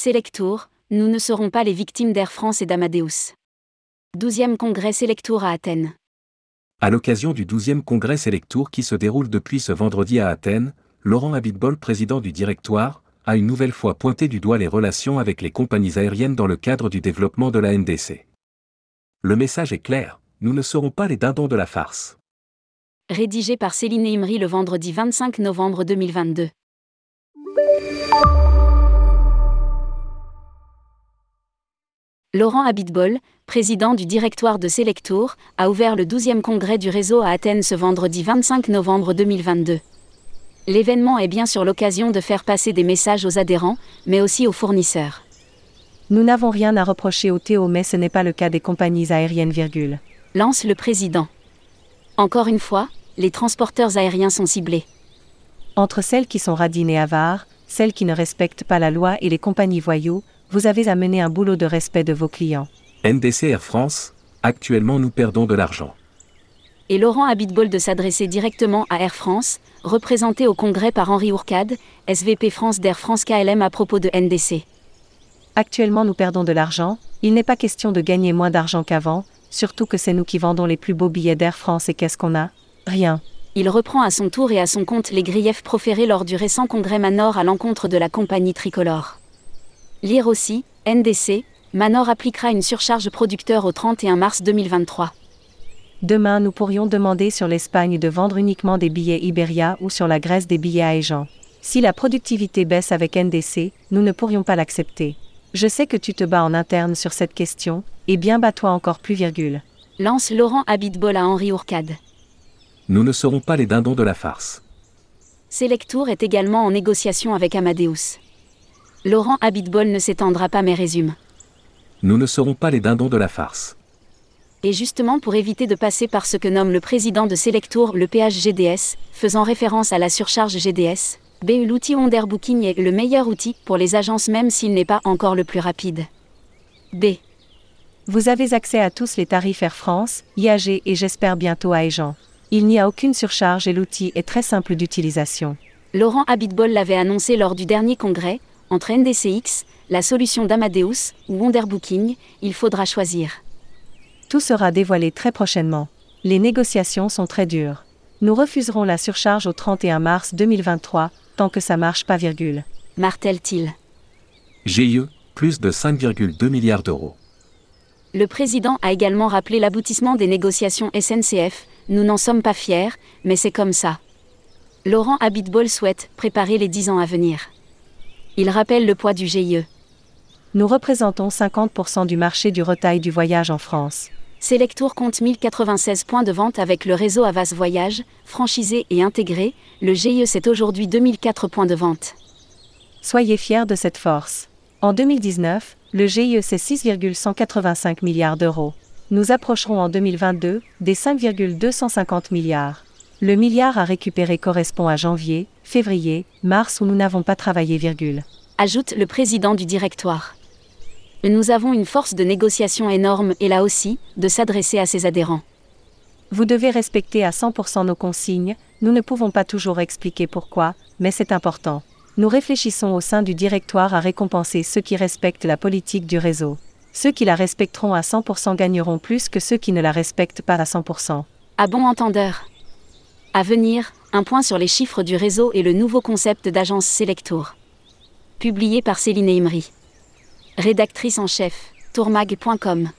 Selectour, nous ne serons pas les victimes d'Air France et d'Amadeus. 12e congrès Selectour à Athènes. À l'occasion du 12e congrès Selectour qui se déroule depuis ce vendredi à Athènes, Laurent Abitbol, président du directoire, a une nouvelle fois pointé du doigt les relations avec les compagnies aériennes dans le cadre du développement de la NDC. Le message est clair, nous ne serons pas les dindons de la farce. Rédigé par Céline Imri le vendredi 25 novembre 2022. Laurent Abitbol, président du directoire de Selectour, a ouvert le 12e congrès du réseau à Athènes ce vendredi 25 novembre 2022. L'événement est bien sûr l'occasion de faire passer des messages aux adhérents, mais aussi aux fournisseurs. Nous n'avons rien à reprocher au Théo, mais ce n'est pas le cas des compagnies aériennes, virgule. Lance le président. Encore une fois, les transporteurs aériens sont ciblés. Entre celles qui sont radines et avares, celles qui ne respectent pas la loi et les compagnies voyous, vous avez à mener un boulot de respect de vos clients. NDC Air France, actuellement nous perdons de l'argent. Et Laurent Abitbol de s'adresser directement à Air France, représenté au congrès par Henri Ourcade, SVP France d'Air France KLM à propos de NDC. Actuellement nous perdons de l'argent, il n'est pas question de gagner moins d'argent qu'avant, surtout que c'est nous qui vendons les plus beaux billets d'Air France et qu'est-ce qu'on a? Rien. Il reprend à son tour et à son compte les griefs proférés lors du récent congrès Manor à l'encontre de la compagnie tricolore. Lire aussi, NDC, Manor appliquera une surcharge producteur au 31 mars 2023. Demain, nous pourrions demander sur l'Espagne de vendre uniquement des billets Iberia ou sur la Grèce des billets Aegean. Si la productivité baisse avec NDC, nous ne pourrions pas l'accepter. Je sais que tu te bats en interne sur cette question, et bien bats-toi encore plus, virgule. Lance Laurent Abitbol à Henri Ourcade. Nous ne serons pas les dindons de la farce. Selectour est également en négociation avec Amadeus. Laurent Abitbol ne s'étendra pas mais résume. Nous ne serons pas les dindons de la farce. Et justement pour éviter de passer par ce que nomme le président de Selectour le PHGDS, faisant référence à la surcharge GDS, BU l'outil Underbooking est le meilleur outil pour les agences même s'il n'est pas encore le plus rapide. B. Vous avez accès à tous les tarifs Air France, IAG et j'espère bientôt à Aegean. Il n'y a aucune surcharge et l'outil est très simple d'utilisation. Laurent Abitbol l'avait annoncé lors du dernier congrès, entre NDCX, la solution d'Amadeus ou Underbooking, il faudra choisir. Tout sera dévoilé très prochainement. Les négociations sont très dures. Nous refuserons la surcharge au 31 mars 2023, tant que ça marche pas, virgule. Martèle-t-il. GIE, plus de 5,2 milliards d'euros. Le président a également rappelé l'aboutissement des négociations SNCF, nous n'en sommes pas fiers, mais c'est comme ça. Laurent Abitbol souhaite préparer les 10 ans à venir. Il rappelle le poids du GIE. Nous représentons 50% du marché du retail du voyage en France. Selectour compte 1096 points de vente avec le réseau Avas Voyage, franchisé et intégré. Le GIE c'est aujourd'hui 2004 points de vente. Soyez fiers de cette force. En 2019, le GIE c'est 6,185 milliards d'euros. Nous approcherons en 2022 des 5,250 milliards. Le milliard à récupérer correspond à janvier, février, mars où nous n'avons pas travaillé, virgule. Ajoute le président du directoire. Nous avons une force de négociation énorme et là aussi, de s'adresser à ses adhérents. Vous devez respecter à 100% nos consignes, nous ne pouvons pas toujours expliquer pourquoi, mais c'est important. Nous réfléchissons au sein du directoire à récompenser ceux qui respectent la politique du réseau. Ceux qui la respecteront à 100% gagneront plus que ceux qui ne la respectent pas à 100%. À bon entendeur. À venir, un point sur les chiffres du réseau et le nouveau concept d'agence Selectour. Publié par Céline Imri. Rédactrice en chef, tourmag.com.